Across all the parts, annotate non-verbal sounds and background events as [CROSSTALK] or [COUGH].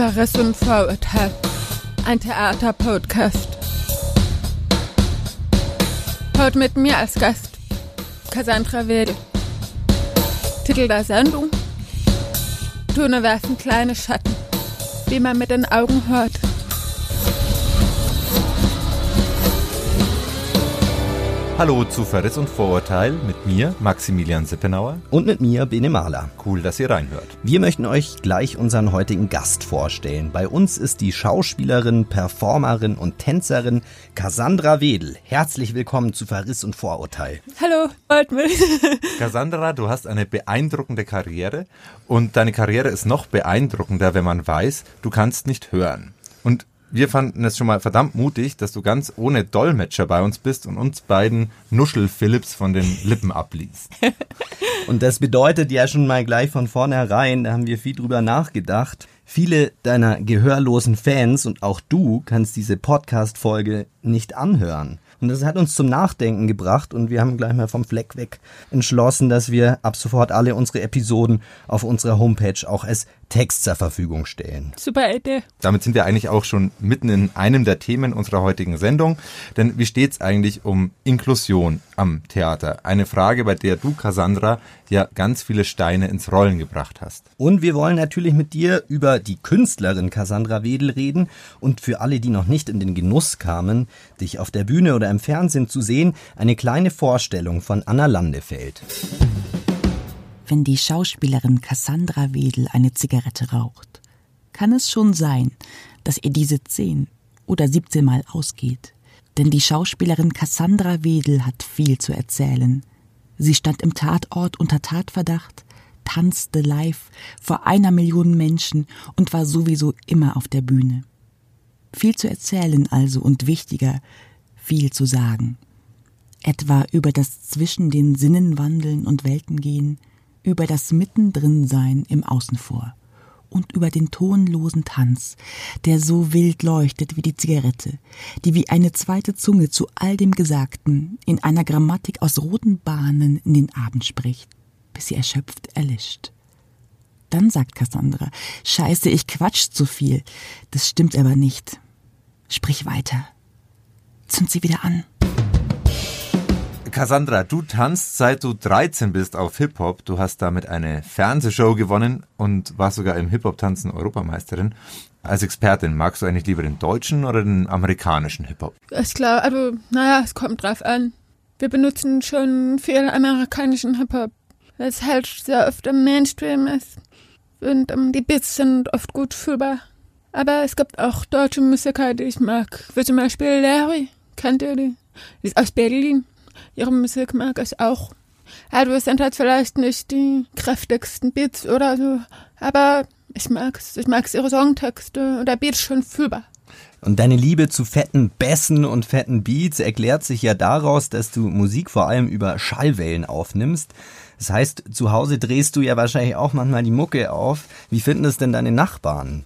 Verriss und Vorurteil. Ein Theaterpodcast. Heute mit mir als Gast Cassandra Wedel. Titel der Sendung Töne werfen kleine Schatten, wie man mit den Augen hört. Hallo zu Verriss und Vorurteil mit mir, Maximilian Sippenauer. Und mit mir, Bene Mahler. Cool, dass ihr reinhört. Wir möchten euch gleich unseren heutigen Gast vorstellen. Bei uns ist die Schauspielerin, Performerin und Tänzerin Cassandra Wedel. Herzlich willkommen zu Verriss und Vorurteil. Hallo, freut mich. [LAUGHS] Cassandra, du hast eine beeindruckende Karriere und deine Karriere ist noch beeindruckender, wenn man weiß, du kannst nicht hören. Und wir fanden es schon mal verdammt mutig, dass du ganz ohne Dolmetscher bei uns bist und uns beiden Nuschel Philips von den Lippen abliest. [LAUGHS] und das bedeutet ja schon mal gleich von vornherein, da haben wir viel drüber nachgedacht. Viele deiner gehörlosen Fans und auch du kannst diese Podcast-Folge nicht anhören. Und das hat uns zum Nachdenken gebracht und wir haben gleich mal vom Fleck weg entschlossen, dass wir ab sofort alle unsere Episoden auf unserer Homepage auch als Text zur Verfügung stellen. Super Idee. Damit sind wir eigentlich auch schon mitten in einem der Themen unserer heutigen Sendung. Denn wie steht es eigentlich um Inklusion am Theater? Eine Frage, bei der du, Cassandra, ja ganz viele Steine ins Rollen gebracht hast. Und wir wollen natürlich mit dir über die Künstlerin Cassandra Wedel reden und für alle, die noch nicht in den Genuss kamen, dich auf der Bühne oder im Fernsehen zu sehen, eine kleine Vorstellung von Anna Landefeld wenn die Schauspielerin Cassandra Wedel eine Zigarette raucht, kann es schon sein, dass ihr diese zehn oder siebzehn Mal ausgeht. Denn die Schauspielerin Cassandra Wedel hat viel zu erzählen. Sie stand im Tatort unter Tatverdacht, tanzte live vor einer Million Menschen und war sowieso immer auf der Bühne. Viel zu erzählen also und wichtiger, viel zu sagen. Etwa über das zwischen den Sinnen wandeln und Welten gehen, über das Mittendrinsein im Außenvor und über den tonlosen Tanz, der so wild leuchtet wie die Zigarette, die wie eine zweite Zunge zu all dem Gesagten in einer Grammatik aus roten Bahnen in den Abend spricht, bis sie erschöpft erlischt. Dann sagt Cassandra, Scheiße, ich quatsch zu viel. Das stimmt aber nicht. Sprich weiter. Zünd sie wieder an. Cassandra, du tanzt seit du 13 bist auf Hip-Hop. Du hast damit eine Fernsehshow gewonnen und warst sogar im Hip-Hop-Tanzen Europameisterin. Als Expertin, magst du eigentlich lieber den deutschen oder den amerikanischen Hip-Hop? Ist klar, also, naja, es kommt drauf an. Wir benutzen schon viel amerikanischen Hip-Hop, weil es halt sehr oft im Mainstream ist. Und um, ähm, die Beats sind oft gut fühlbar. Aber es gibt auch deutsche Musiker, die ich mag. Wie zum Beispiel Larry. Kennt ihr die? Die ist aus Berlin ihre Musik mag ich auch. Also es sind halt vielleicht nicht die kräftigsten Beats oder so, aber ich mag's. Ich mag's ihre Songtexte und der Beat ist schon fühlbar. Und deine Liebe zu fetten Bässen und fetten Beats erklärt sich ja daraus, dass du Musik vor allem über Schallwellen aufnimmst. Das heißt, zu Hause drehst du ja wahrscheinlich auch manchmal die Mucke auf. Wie finden es denn deine Nachbarn?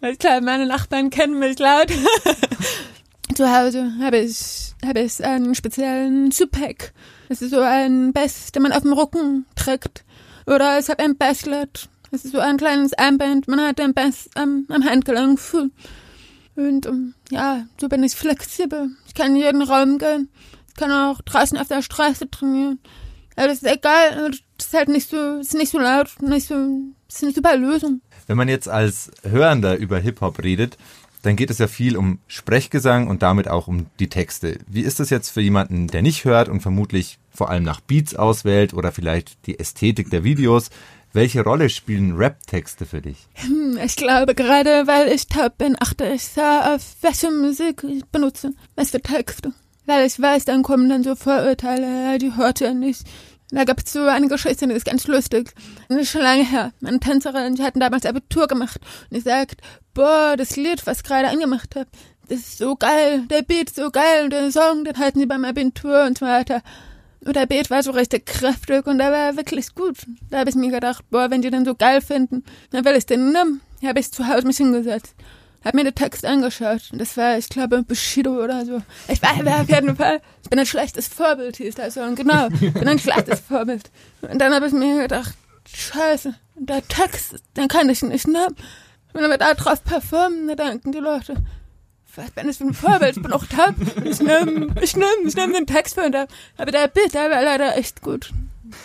[LAUGHS] Klar, meine Nachbarn kennen mich laut. [LAUGHS] zu Hause habe ich habe ich einen speziellen Zupack. Das ist so ein Bass, den man auf dem Rücken trägt. Oder ich habe ein Basslet. Das ist so ein kleines Armband. Man hat den Bass am, am Handgelenk. Und ähm, ja, so bin ich flexibel. Ich kann in jeden Raum gehen. Ich kann auch draußen auf der Straße trainieren. Aber das ist egal. Das ist halt nicht so, ist nicht so laut, nicht so, ist eine super Lösung. Wenn man jetzt als Hörender über Hip-Hop redet, dann geht es ja viel um Sprechgesang und damit auch um die Texte. Wie ist das jetzt für jemanden, der nicht hört und vermutlich vor allem nach Beats auswählt oder vielleicht die Ästhetik der Videos? Welche Rolle spielen Rap-Texte für dich? Hm, ich glaube, gerade weil ich taub bin, achte ich sehr auf welche Musik ich benutze, was für Texte. Weil ich weiß, dann kommen dann so Vorurteile, die hört ihr nicht, da gab es so eine Geschichte, die ist ganz lustig. Das ist schon lange her. Meine Tänzerin, die hatten damals Abitur gemacht. Und die sagt, boah, das Lied, was ich gerade angemacht habe, das ist so geil. Der Beat ist so geil. Der Song, den hatten die beim Abitur und so weiter. Und der Beat war so richtig kräftig und der war wirklich gut. Da habe ich mir gedacht, boah, wenn die den so geil finden, dann will ich den nehmen. Da habe ich zu Hause mich hingesetzt hab mir den Text angeschaut. Und das war, ich glaube, Bushido oder so. Ich war, war auf jeden Fall, ich bin ein schlechtes Vorbild, hieß das so. Und genau, ich bin ein schlechtes Vorbild. Und dann habe ich mir gedacht, scheiße, der Text, den kann ich nicht nehmen. Wenn wir da drauf performen, dann denken die Leute, was bin ich für ein Vorbild, ich bin auch taub. Ich nehme ich nehm, ich nehm den Text von da. Aber der Bild, der war leider echt gut.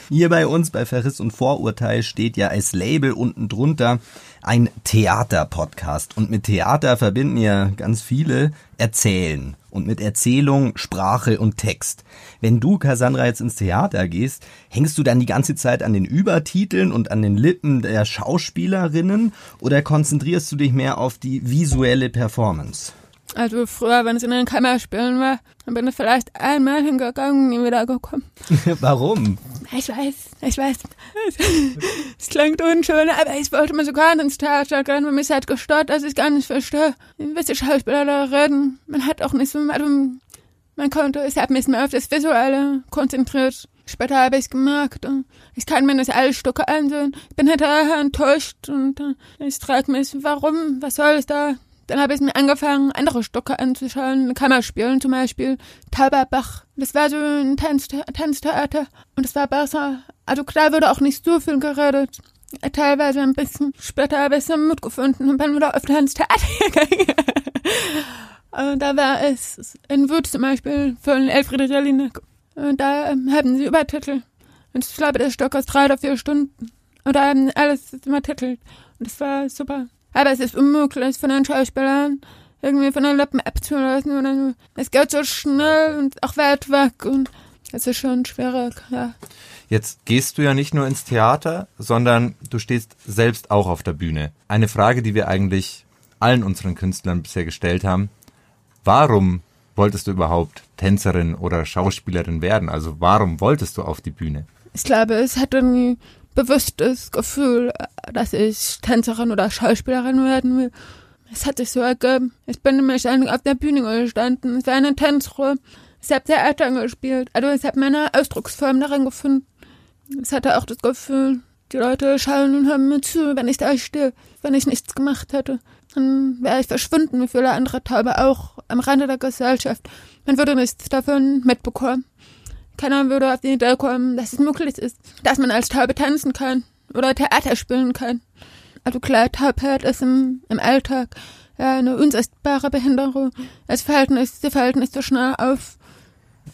Hier bei uns bei Verriss und Vorurteil steht ja als Label unten drunter ein Theater-Podcast. Und mit Theater verbinden ja ganz viele Erzählen. Und mit Erzählung, Sprache und Text. Wenn du, Cassandra, jetzt ins Theater gehst, hängst du dann die ganze Zeit an den Übertiteln und an den Lippen der Schauspielerinnen oder konzentrierst du dich mehr auf die visuelle Performance? Also früher, wenn es in den Kammerspielen war, dann bin ich vielleicht einmal hingegangen und nie wieder gekommen. [LAUGHS] Warum? Ich weiß, ich weiß. Es klingt unschön, aber ich wollte mir sogar ins Theater gehen, weil mich hat gestört, dass ich gar nicht verstehe, wie die Schauspieler da reden. Man hat auch nicht so, also man konnte, ich habe mich mehr auf das Visuelle konzentriert. Später habe ich gemerkt, ich kann mir nicht alle Stücke ansehen. Ich bin hinterher enttäuscht und ich frage mich, warum, was soll es da? Dann habe ich mir angefangen, andere Stücke anzuschauen, Kammerspielen zum Beispiel, Tauberbach. Das war so ein Tanzthea Tanztheater und es war besser. Also klar wurde auch nicht so viel geredet. Teilweise ein bisschen. Später habe ich so Mut gefunden und bin wieder auf Tanztheater [LAUGHS] gegangen. und da war es in Wut zum Beispiel von Elfriede Jelinek. Und da haben sie Übertitel. Und ich glaube, das Stück ist drei oder vier Stunden. Und da haben alles übertitelt. Und das war super. Aber es ist unmöglich von den Schauspielern irgendwie von den Lippen abzulassen so. Es geht so schnell und auch weit weg und es ist schon schwierig, ja. Jetzt gehst du ja nicht nur ins Theater, sondern du stehst selbst auch auf der Bühne. Eine Frage, die wir eigentlich allen unseren Künstlern bisher gestellt haben. Warum wolltest du überhaupt Tänzerin oder Schauspielerin werden? Also warum wolltest du auf die Bühne? Ich glaube, es hat irgendwie bewusstes Gefühl, dass ich Tänzerin oder Schauspielerin werden will. Es hat sich so ergeben. Ich bin nämlich auf der Bühne gestanden. Es war eine Tanzruhe. Ich habe Theater gespielt. Also ich habe meine Ausdrucksform darin gefunden. Ich hatte auch das Gefühl, die Leute schauen und hören mir zu, wenn ich da stehe. Wenn ich nichts gemacht hätte, dann wäre ich verschwunden, wie viele andere Taube auch am Rande der Gesellschaft. Man würde nichts davon mitbekommen. Keiner würde auf die Idee kommen, dass es möglich ist, dass man als Taube tanzen kann oder Theater spielen kann. Also klar, Taubheit ist im, im Alltag ja, eine unsichtbare Behinderung. Fallen nicht, sie fallen nicht so schnell auf.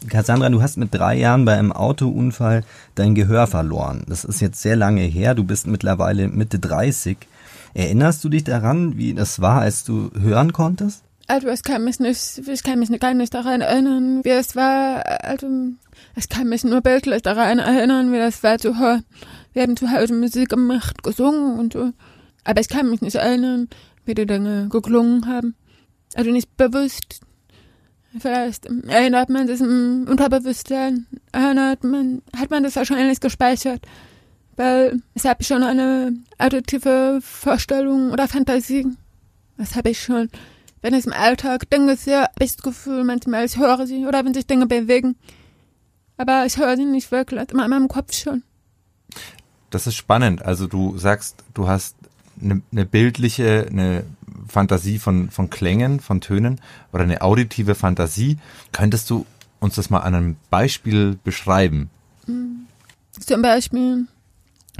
Cassandra, du hast mit drei Jahren bei einem Autounfall dein Gehör verloren. Das ist jetzt sehr lange her. Du bist mittlerweile Mitte 30. Erinnerst du dich daran, wie das war, als du hören konntest? Also ich kann mich nicht, ich kann mich gar nicht daran erinnern, wie es war. Also ich kann mich nur bildlich daran erinnern, wie das war zu hören. Wir haben zu Hause Musik gemacht, gesungen und so. Aber ich kann mich nicht erinnern, wie die Dinge geklungen haben. Also nicht bewusst. Vielleicht erinnert man sich im Unterbewusstsein, erinnert man, hat man das wahrscheinlich gespeichert. Weil ich habe schon eine auditive Vorstellung oder Fantasie. Das habe ich schon. Wenn ich im Alltag Dinge sehe, habe ich das Gefühl, manchmal ich höre sie oder wenn sich Dinge bewegen. Aber ich höre sie nicht wirklich, immer in meinem Kopf schon. Das ist spannend. Also du sagst, du hast eine, eine bildliche, eine Fantasie von, von Klängen, von Tönen oder eine auditive Fantasie. Könntest du uns das mal an einem Beispiel beschreiben? Hm. Zum Beispiel,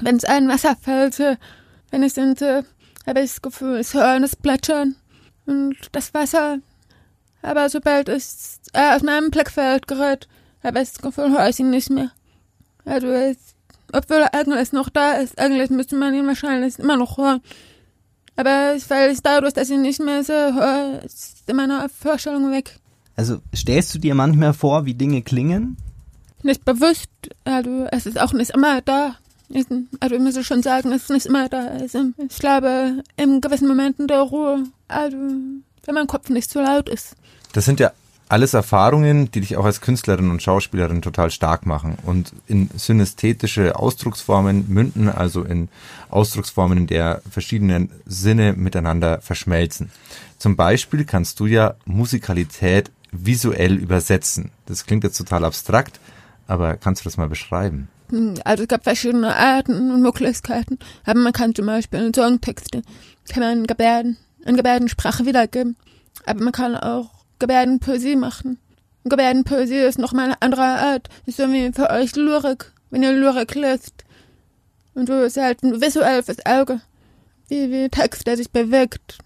wenn es ein Wasser fällt, wenn ich singe, habe ich das Gefühl, es hören, es plätschern und das Wasser. Aber sobald es äh, aus meinem Blickfeld gerät, habe ich das Gefühl, höre ich ihn nicht mehr. Also, es, obwohl er eigentlich noch da ist, eigentlich müsste man ihn wahrscheinlich immer noch hören. Aber weil ich dadurch, dass ich ihn nicht mehr sehe, höre, ist meine Vorstellung weg. Also stellst du dir manchmal vor, wie Dinge klingen? Nicht bewusst. Also es ist auch nicht immer da. Also ich muss schon sagen, es ist nicht immer da. Also ich glaube, in gewissen Momenten der Ruhe, also wenn mein Kopf nicht zu laut ist. Das sind ja alles Erfahrungen, die dich auch als Künstlerin und Schauspielerin total stark machen und in synästhetische Ausdrucksformen münden, also in Ausdrucksformen, in der verschiedene Sinne miteinander verschmelzen. Zum Beispiel kannst du ja Musikalität visuell übersetzen. Das klingt jetzt total abstrakt, aber kannst du das mal beschreiben? Also es gab verschiedene Arten und Möglichkeiten. Aber man kann zum Beispiel in Songtexte, kann man Gebärden, in Gebärdensprache wiedergeben. Aber man kann auch Gebärdenpoesie machen. Gebärdenpoesie ist nochmal eine andere Art. Ist so wie für euch Lyrik, wenn ihr Lyrik lest. Und so ist halt visuell fürs Auge, wie, wie Text, der sich bewegt.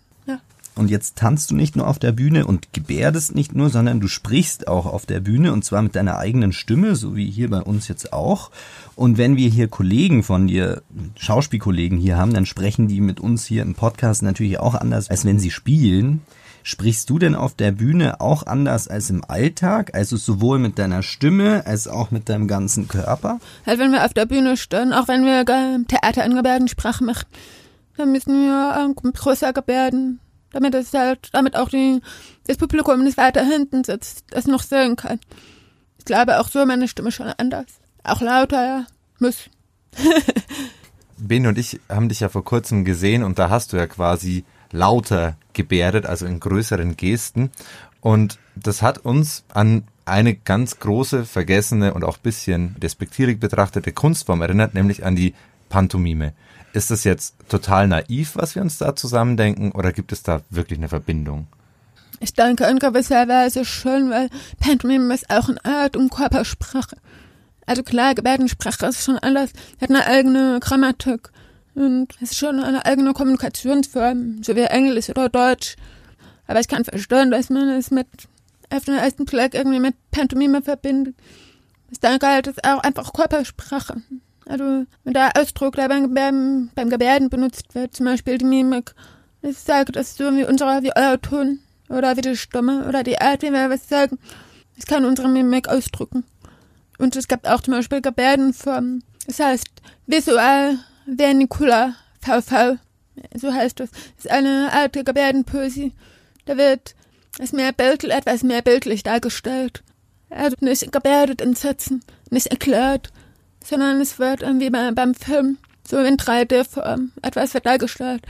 Und jetzt tanzt du nicht nur auf der Bühne und gebärdest nicht nur, sondern du sprichst auch auf der Bühne und zwar mit deiner eigenen Stimme, so wie hier bei uns jetzt auch. Und wenn wir hier Kollegen von dir, Schauspielkollegen hier haben, dann sprechen die mit uns hier im Podcast natürlich auch anders, als wenn sie spielen. Sprichst du denn auf der Bühne auch anders als im Alltag? Also sowohl mit deiner Stimme als auch mit deinem ganzen Körper? Halt, wenn wir auf der Bühne stehen, auch wenn wir im Theater in Gebärdensprache machen, dann müssen wir ähm, größer gebärden, damit es halt, damit auch die, das Publikum, das weiter hinten sitzt, das noch sehen kann. Ich glaube auch so meine Stimme schon anders. Auch lauter, ja. Muss. [LAUGHS] Ben und ich haben dich ja vor kurzem gesehen und da hast du ja quasi lauter gebärdet, also in größeren Gesten. Und das hat uns an eine ganz große, vergessene und auch bisschen despektierig betrachtete Kunstform erinnert, nämlich an die Pantomime. Ist das jetzt total naiv, was wir uns da zusammendenken, oder gibt es da wirklich eine Verbindung? Ich denke in gewisser Weise schon, weil Pantomime ist auch eine Art und Körpersprache. Also klar, Gebärdensprache ist schon anders, hat eine eigene Grammatik. Und ist schon eine eigene Kommunikationsform, so wie Englisch oder Deutsch. Aber ich kann verstehen, dass man es mit auf den ersten Blick irgendwie mit Pantomime verbindet. Ich denke halt, ist auch einfach Körpersprache. Also mit der Ausdruck, der beim Gebärden, beim Gebärden benutzt wird, zum Beispiel die Mimik. Ich sage, das so wie unsere, wie euer Ton oder wie die Stimme oder die Art, wie wir was sagen. Das kann unsere Mimik ausdrücken. Und es gibt auch zum Beispiel Gebärdenformen. Das heißt, visuell Vernicula VV, so heißt das. Das ist eine alte Gebärdenpoesie. Da wird es mehr bildlich, etwas mehr bildlich dargestellt. Also nicht gebärdet in Sätzen, nicht erklärt, sondern es wird irgendwie beim Film so in 3D-Form etwas wird dargestellt.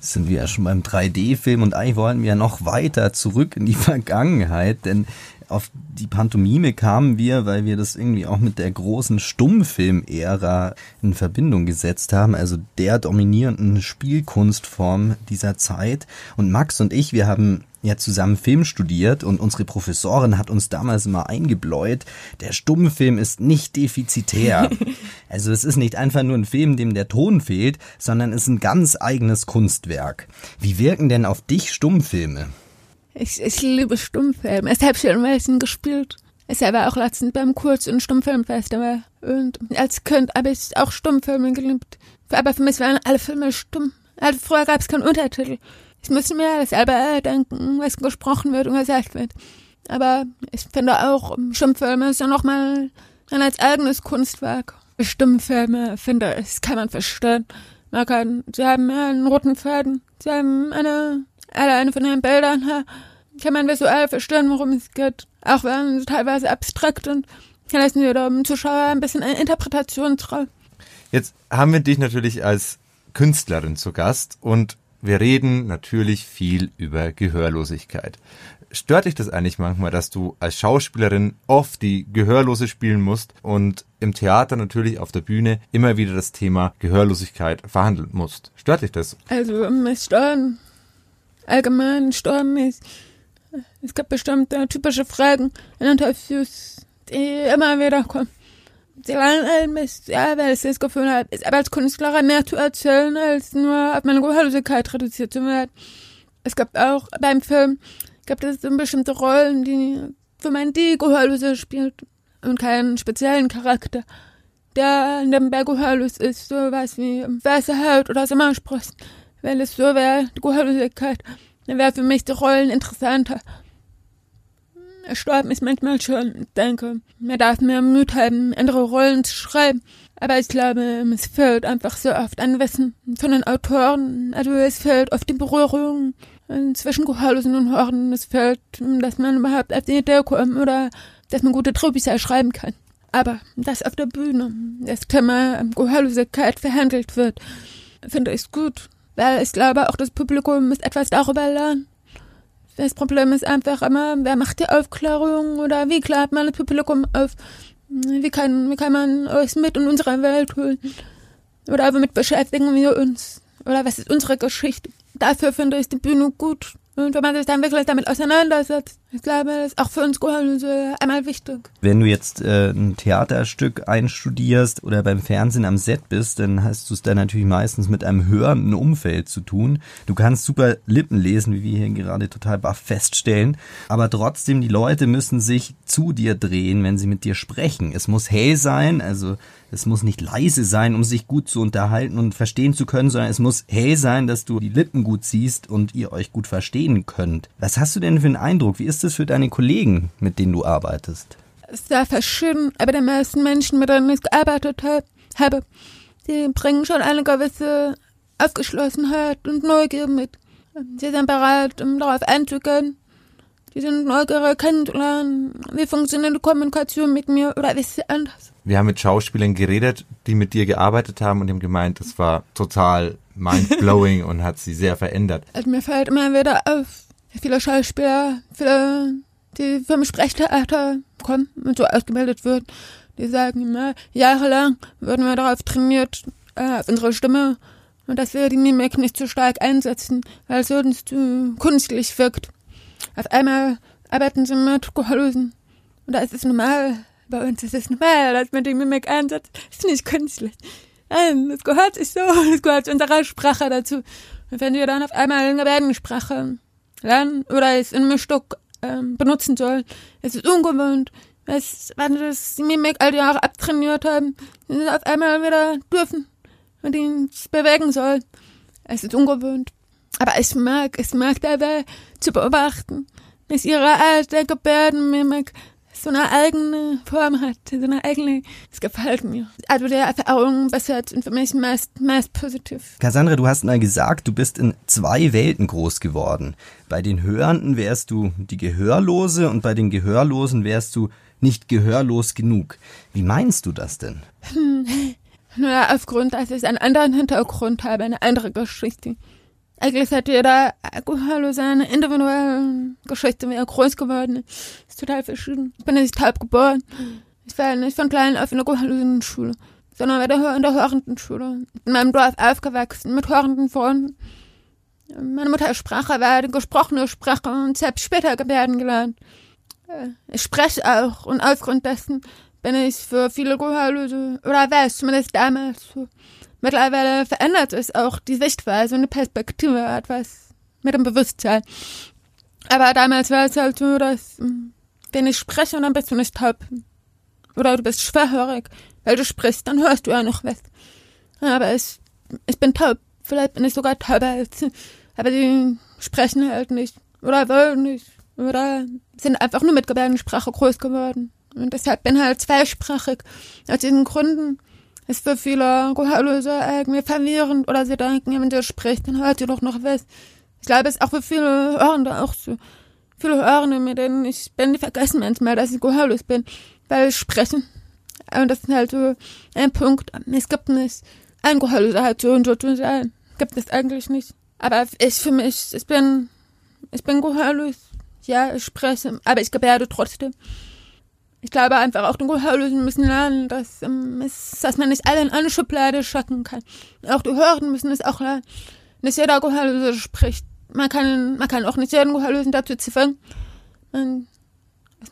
sind wir ja schon beim 3D-Film und eigentlich wollen wir ja noch weiter zurück in die [LAUGHS] Vergangenheit, denn auf die Pantomime kamen wir, weil wir das irgendwie auch mit der großen Stummfilm-Ära in Verbindung gesetzt haben, also der dominierenden Spielkunstform dieser Zeit. Und Max und ich, wir haben ja zusammen Film studiert und unsere Professorin hat uns damals immer eingebläut, der Stummfilm ist nicht defizitär. [LAUGHS] also es ist nicht einfach nur ein Film, dem der Ton fehlt, sondern es ist ein ganz eigenes Kunstwerk. Wie wirken denn auf dich Stummfilme? Ich, ich liebe Stummfilme. Ich habe schon Welsen gespielt. Ich war auch letztens beim Kurz- und Stummfilmfestival. Und als Kind habe ich auch Stummfilme geliebt. Aber für mich waren alle Filme stumm. Also früher gab es keinen Untertitel. Ich musste mir selber denken, was gesprochen wird und gesagt wird. Aber ich finde auch, Stummfilme ist ja nochmal ein eigenes Kunstwerk. Stummfilme, finde ich, kann man verstehen. Man kann, sie haben einen roten Faden, sie haben eine alleine von den Bildern kann man visuell verstehen, worum es geht. Auch wenn sie teilweise abstrakt und lassen wir dem Zuschauer ein bisschen eine Interpretationsraum. Jetzt haben wir dich natürlich als Künstlerin zu Gast und wir reden natürlich viel über Gehörlosigkeit. Stört dich das eigentlich manchmal, dass du als Schauspielerin oft die Gehörlose spielen musst und im Theater natürlich auf der Bühne immer wieder das Thema Gehörlosigkeit verhandeln musst? Stört dich das? Also, mich stören allgemein gestorben ist. Es gibt bestimmte typische Fragen in Interviews, die immer wieder kommen. Sie waren das Gefühl habe, ist aber als Künstlerin mehr zu erzählen, als nur auf meine Gehörlosigkeit reduziert zu werden. Es gibt auch beim Film, gibt es so bestimmte Rollen, die, wo man die Gehörlose spielt und keinen speziellen Charakter, der nebenbei gehörlos ist, sowas wie weiße Haut oder Sommersprossen. Wenn es so wäre, die Gehörlosigkeit, dann wäre für mich die Rollen interessanter. Sterben ist manchmal schon, ich denke, man darf mehr Mut haben, andere Rollen zu schreiben. Aber ich glaube, es fehlt einfach so oft an Wissen von den Autoren. Also es fehlt oft die Berührung zwischen Gehörlosen und Hören. Es fehlt, dass man überhaupt auf die Idee kommt oder dass man gute Drehbücher schreiben kann. Aber dass auf der Bühne das Thema Gehörlosigkeit verhandelt wird, finde ich gut. Weil ich glaube, auch das Publikum muss etwas darüber lernen. Das Problem ist einfach immer, wer macht die Aufklärung oder wie klärt man das Publikum auf? Wie kann, wie kann man euch mit in unsere Welt holen? Oder womit beschäftigen wir uns? Oder was ist unsere Geschichte? Dafür finde ich die Bühne gut. Und wenn man sich dann wirklich damit auseinandersetzt, Ich glaube, das ist auch für uns einmal wichtig. Wenn du jetzt äh, ein Theaterstück einstudierst oder beim Fernsehen am Set bist, dann hast du es da natürlich meistens mit einem hörenden Umfeld zu tun. Du kannst super Lippen lesen, wie wir hier gerade total baff feststellen, aber trotzdem, die Leute müssen sich zu dir drehen, wenn sie mit dir sprechen. Es muss hell sein, also es muss nicht leise sein, um sich gut zu unterhalten und verstehen zu können, sondern es muss hell sein, dass du die Lippen gut siehst und ihr euch gut verstehen könnt. Was hast du denn für einen Eindruck? Wie ist das für deine Kollegen, mit denen du arbeitest? Sehr verschieden, aber die meisten Menschen, mit denen ich gearbeitet habe, die bringen schon eine gewisse Aufgeschlossenheit und Neugier mit. Sie sind bereit, um darauf einzugehen. Die sind neugierig kennenzulernen. Wie funktioniert die Kommunikation mit mir oder ist sie anders? Wir haben mit Schauspielern geredet, die mit dir gearbeitet haben und haben gemeint, das war total mind-blowing [LAUGHS] und hat sie sehr verändert. Also mir fällt immer wieder auf, viele Schauspieler, viele, die vom Sprechtheater kommen und so ausgebildet wird, die sagen immer, jahrelang wurden wir darauf trainiert, äh, auf unsere Stimme und dass wir die Mimik nicht zu stark einsetzen, weil es sonst zu künstlich wirkt. Auf einmal arbeiten sie mit Gehörlosen und da ist es normal, bei uns ist es normal, dass man die Mimik einsetzt, das ist nicht künstlich. Nein, das gehört sich so, das gehört zu unserer Sprache dazu. Und wenn wir dann auf einmal eine Gebärdensprache lernen oder es in einem Stück ähm, benutzen sollen, es ist ungewohnt. Es, wenn wir das Mimik all die Jahre abtrainiert haben, sie auf einmal wieder dürfen und ihn bewegen sollen. Es ist ungewohnt. Aber ich mag, ich mag dabei zu beobachten, dass ihre alte Gebärdenmimik so eine eigene Form hat, so eine eigene, es gefällt mir. Also der Erfahrung bessert und für mich meist, meist positiv. Cassandra, du hast mal gesagt, du bist in zwei Welten groß geworden. Bei den Hörenden wärst du die Gehörlose und bei den Gehörlosen wärst du nicht gehörlos genug. Wie meinst du das denn? Hm. Naja, aufgrund, dass ich einen anderen Hintergrund habe, eine andere Geschichte. Eigentlich hat jeder Gehörlose seine individuelle Geschichte, er groß geworden ist. Ist total verschieden. Ich bin nicht halb geboren. Ich war nicht von klein auf in der gehörlosen Schule, sondern bei der, in der hörenden Schule. In meinem Dorf aufgewachsen, mit hörenden Freunden. Meine Muttersprache war die gesprochene Sprache und selbst später Gebärden gelernt. Ich spreche auch und aufgrund dessen bin ich für viele Gehörlose, oder war es zumindest damals so. Mittlerweile verändert es auch die Sichtweise und die Perspektive etwas mit dem Bewusstsein. Aber damals war es halt so, dass hm, wenn ich spreche, dann bist du nicht taub. Oder du bist schwerhörig. Weil du sprichst, dann hörst du ja noch was. Aber ich, ich bin taub. Vielleicht bin ich sogar tauber als. Aber die sprechen halt nicht. Oder wollen nicht. Oder sind einfach nur mit Gebärdensprache groß geworden. Und deshalb bin halt zweisprachig. Aus diesen Gründen ist für viele Gehörlose irgendwie verwirrend oder sie denken, wenn sie spricht, dann hört sie doch noch was. Ich glaube, es ist auch für viele Hörende auch so. Viele Hörende, mit denen ich bin, die vergessen manchmal, dass ich gehörlos bin, weil ich spreche. Und das ist halt so ein Punkt. Es gibt nicht ein Gehörloser halt so und so zu sein. Gibt es eigentlich nicht. Aber ich für mich, ich bin, ich bin gehörlos. Ja, ich spreche, aber ich gebärde trotzdem. Ich glaube einfach auch die Gehörlosen müssen lernen, dass, ähm, dass man nicht alle in eine Schublade schacken kann. Auch die Hörenden müssen es auch lernen. Nicht jeder Gehörlose spricht. Man kann, man kann auch nicht jeden Gehörlosen dazu ziffern. Man,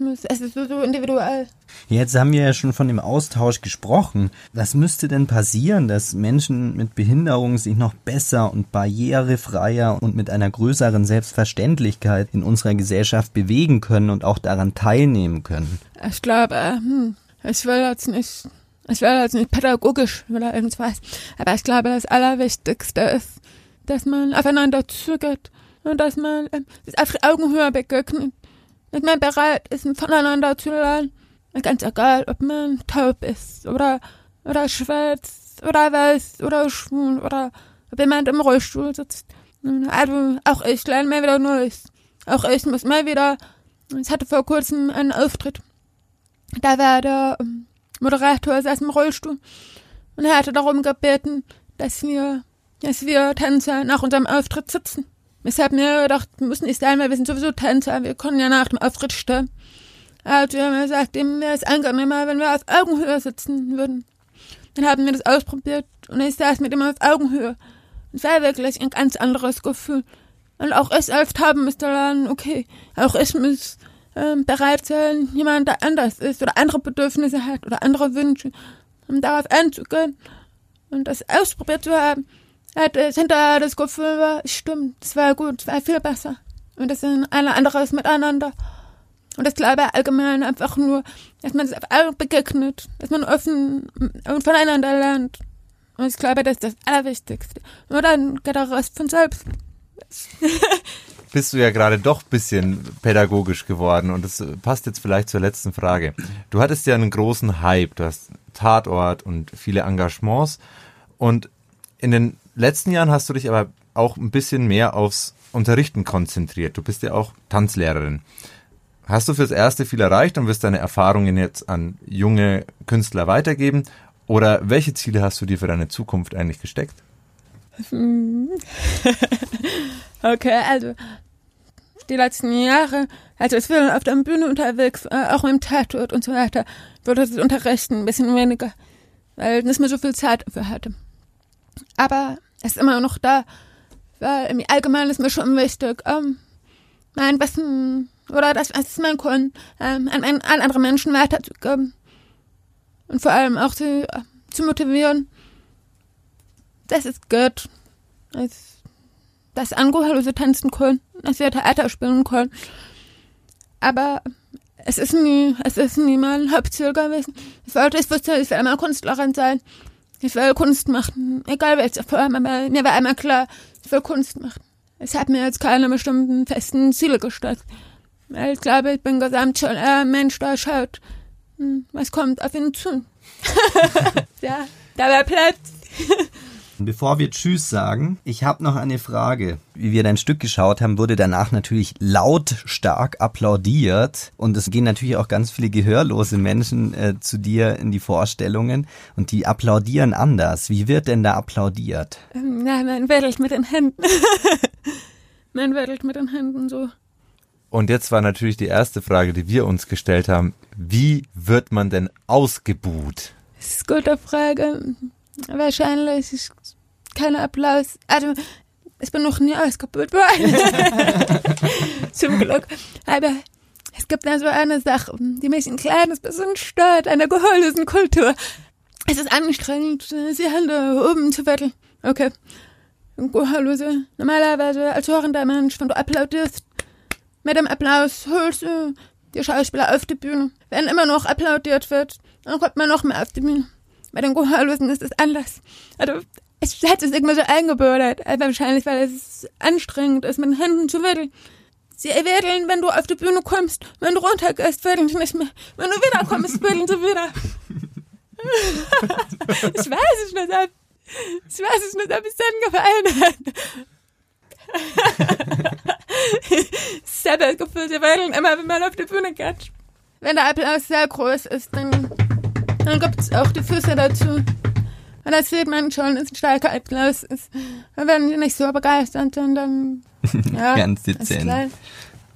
es, ist so individuell. Jetzt haben wir ja schon von dem Austausch gesprochen. Was müsste denn passieren, dass Menschen mit Behinderung sich noch besser und barrierefreier und mit einer größeren Selbstverständlichkeit in unserer Gesellschaft bewegen können und auch daran teilnehmen können? Ich glaube, hm, ich will jetzt nicht, ich will jetzt nicht pädagogisch oder irgendwas, aber ich glaube, das Allerwichtigste ist, dass man aufeinander zugeht und dass man äh, auf Augenhöhe begegnet dass man bereit ist, voneinander zu lernen. Ganz egal, ob man taub ist oder, oder schwarz oder weiß oder schwul oder ob jemand im Rollstuhl sitzt. Also auch ich lerne mal wieder Neues. Auch ich muss mal wieder, ich hatte vor kurzem einen Auftritt. Da war der ähm, Moderator saß im Rollstuhl und er hatte darum gebeten, dass wir, dass wir Tänzer nach unserem Auftritt sitzen. Habe mir gedacht, wir müssen nicht sein, weil wir sind sowieso Tänzer, wir können ja nach dem Auftritt stellen. Also wir haben gesagt, ihm wäre es angenehmer, wenn wir auf Augenhöhe sitzen würden. Dann haben wir das ausprobiert und ich saß mit ihm auf Augenhöhe. Es war wirklich ein ganz anderes Gefühl. Und auch ich als Taube müsste lernen, okay, auch ich muss ähm, bereit sein, jemand, der anders ist oder andere Bedürfnisse hat oder andere Wünsche, um darauf einzugehen und das ausprobiert zu haben, hat es hinterher das Gefühl war, stimmt, es war gut, es war viel besser. Und das ist ein anderes Miteinander. Und das glaube ich allgemein einfach nur, dass man sich auf alle begegnet, dass man offen und voneinander lernt. Und ich glaube, das ist das Allerwichtigste. Und dann geht der Rest von selbst. [LAUGHS] Bist du ja gerade doch bisschen pädagogisch geworden und das passt jetzt vielleicht zur letzten Frage. Du hattest ja einen großen Hype, du hast Tatort und viele Engagements und in den letzten Jahren hast du dich aber auch ein bisschen mehr aufs Unterrichten konzentriert. Du bist ja auch Tanzlehrerin. Hast du fürs Erste viel erreicht und wirst deine Erfahrungen jetzt an junge Künstler weitergeben? Oder welche Ziele hast du dir für deine Zukunft eigentlich gesteckt? [LAUGHS] okay, also die letzten Jahre, also ich bin auf der Bühne unterwegs, äh, auch im Tatort und so weiter, wurde das Unterrichten ein bisschen weniger, weil ich nicht mehr so viel Zeit dafür hatte. Aber es ist immer noch da, weil im Allgemeinen ist mir schon wichtig, ähm, mein Wissen oder das, was man kann, ähm, an, an, an andere Menschen weiterzugeben. Und vor allem auch zu, äh, zu motivieren. Das ist gut. Das, dass Angehörige tanzen können, dass wir Theater spielen können. Aber es ist nie, es ist nie mein Hauptziel gewesen. Ich wollte, ich wusste, ich will einmal Künstlerin sein. Ich will Kunst machen. Egal welche Form, aber mir war einmal klar, ich will Kunst machen. Ich habe mir jetzt keine bestimmten festen Ziele gesteckt. Ich glaube, ich bin gesamt schon ein Mensch, der schaut, hm, was kommt auf ihn zu. [LAUGHS] ja, da war Platz. [LAUGHS] Bevor wir Tschüss sagen, ich habe noch eine Frage. Wie wir dein Stück geschaut haben, wurde danach natürlich lautstark applaudiert. Und es gehen natürlich auch ganz viele gehörlose Menschen äh, zu dir in die Vorstellungen. Und die applaudieren anders. Wie wird denn da applaudiert? Ähm, ja, man wedelt mit den Händen. [LAUGHS] man wedelt mit den Händen so. Und jetzt war natürlich die erste Frage, die wir uns gestellt haben. Wie wird man denn ausgebuht? Das ist eine gute Frage. Wahrscheinlich ist kein Applaus. Also, ich bin noch nie ausgebuht [LAUGHS] worden. Zum Glück. Aber es gibt da so eine Sache, die mich ein kleines bisschen stört, eine gehörlosen Kultur. Es ist anstrengend, die Hände oben zu wetteln. Okay. Gehörlose. Normalerweise als hörender Mensch, wenn du applaudierst, mit dem Applaus holst du die Schauspieler auf die Bühne. Wenn immer noch applaudiert wird, dann kommt man noch mehr auf die Bühne. Bei den Gehörlosen ist es anders. Also, es hat es irgendwie so eingebürdet. Also wahrscheinlich, weil es anstrengend ist, mit den Händen zu wedeln. Sie wedeln, wenn du auf die Bühne kommst. Wenn du runtergehst, wedeln sie nicht mehr. Wenn du wieder kommst, wedeln sie wieder. [LAUGHS] ich weiß es nicht, ob, ich weiß es nicht, ob es dann gefallen hat. [LAUGHS] ich habe das Gefühl, sie wedeln immer, wenn man auf die Bühne geht. Wenn der Applaus sehr groß ist, dann, dann gibt es auch die Füße dazu. Und das sieht man schon, dass ein starker Applaus ist. Und wenn die nicht so begeistert sind, dann [LAUGHS] ja, ganz dezent.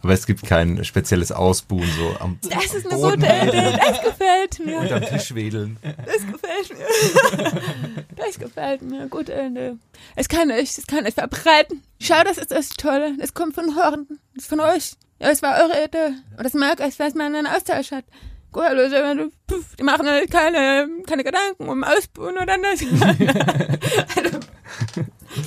Aber es gibt kein spezielles Ausbuhen so am Das ist eine gute Idee, das gefällt mir. Und am Tisch wedeln. Das gefällt mir. [LAUGHS] Das gefällt mir, gute Idee. Es kann ich, es kann ich verbreiten. Schau, das ist das Tolle. Das kommt von Hörenden. Das ist von euch. Ja, es war eure Idee. Und das mag ich, dass man einen Austausch hat. Gehörlose, die machen halt keine, keine Gedanken um Ausbuhen oder nicht. [LAUGHS] also,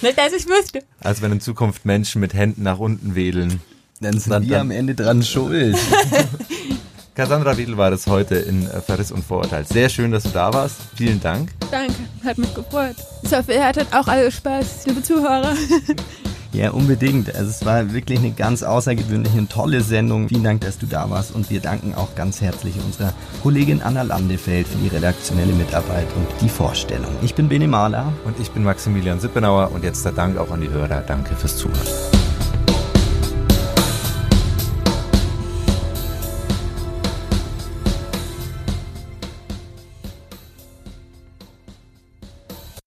nicht, dass ich wüsste. Also wenn in Zukunft Menschen mit Händen nach unten wedeln. Dann sind dann, wir dann am Ende dran schuld. [LAUGHS] Cassandra Wiedel war das heute in Verriss und Vorurteil. Sehr schön, dass du da warst. Vielen Dank. Danke, hat mich gefreut. Ich hoffe, ihr hattet auch alle Spaß, liebe Zuhörer. [LAUGHS] Ja, unbedingt. Also es war wirklich eine ganz außergewöhnliche und tolle Sendung. Vielen Dank, dass du da warst und wir danken auch ganz herzlich unserer Kollegin Anna Landefeld für die redaktionelle Mitarbeit und die Vorstellung. Ich bin Bene Mahler. Und ich bin Maximilian Sippenauer und jetzt der Dank auch an die Hörer. Danke fürs Zuhören.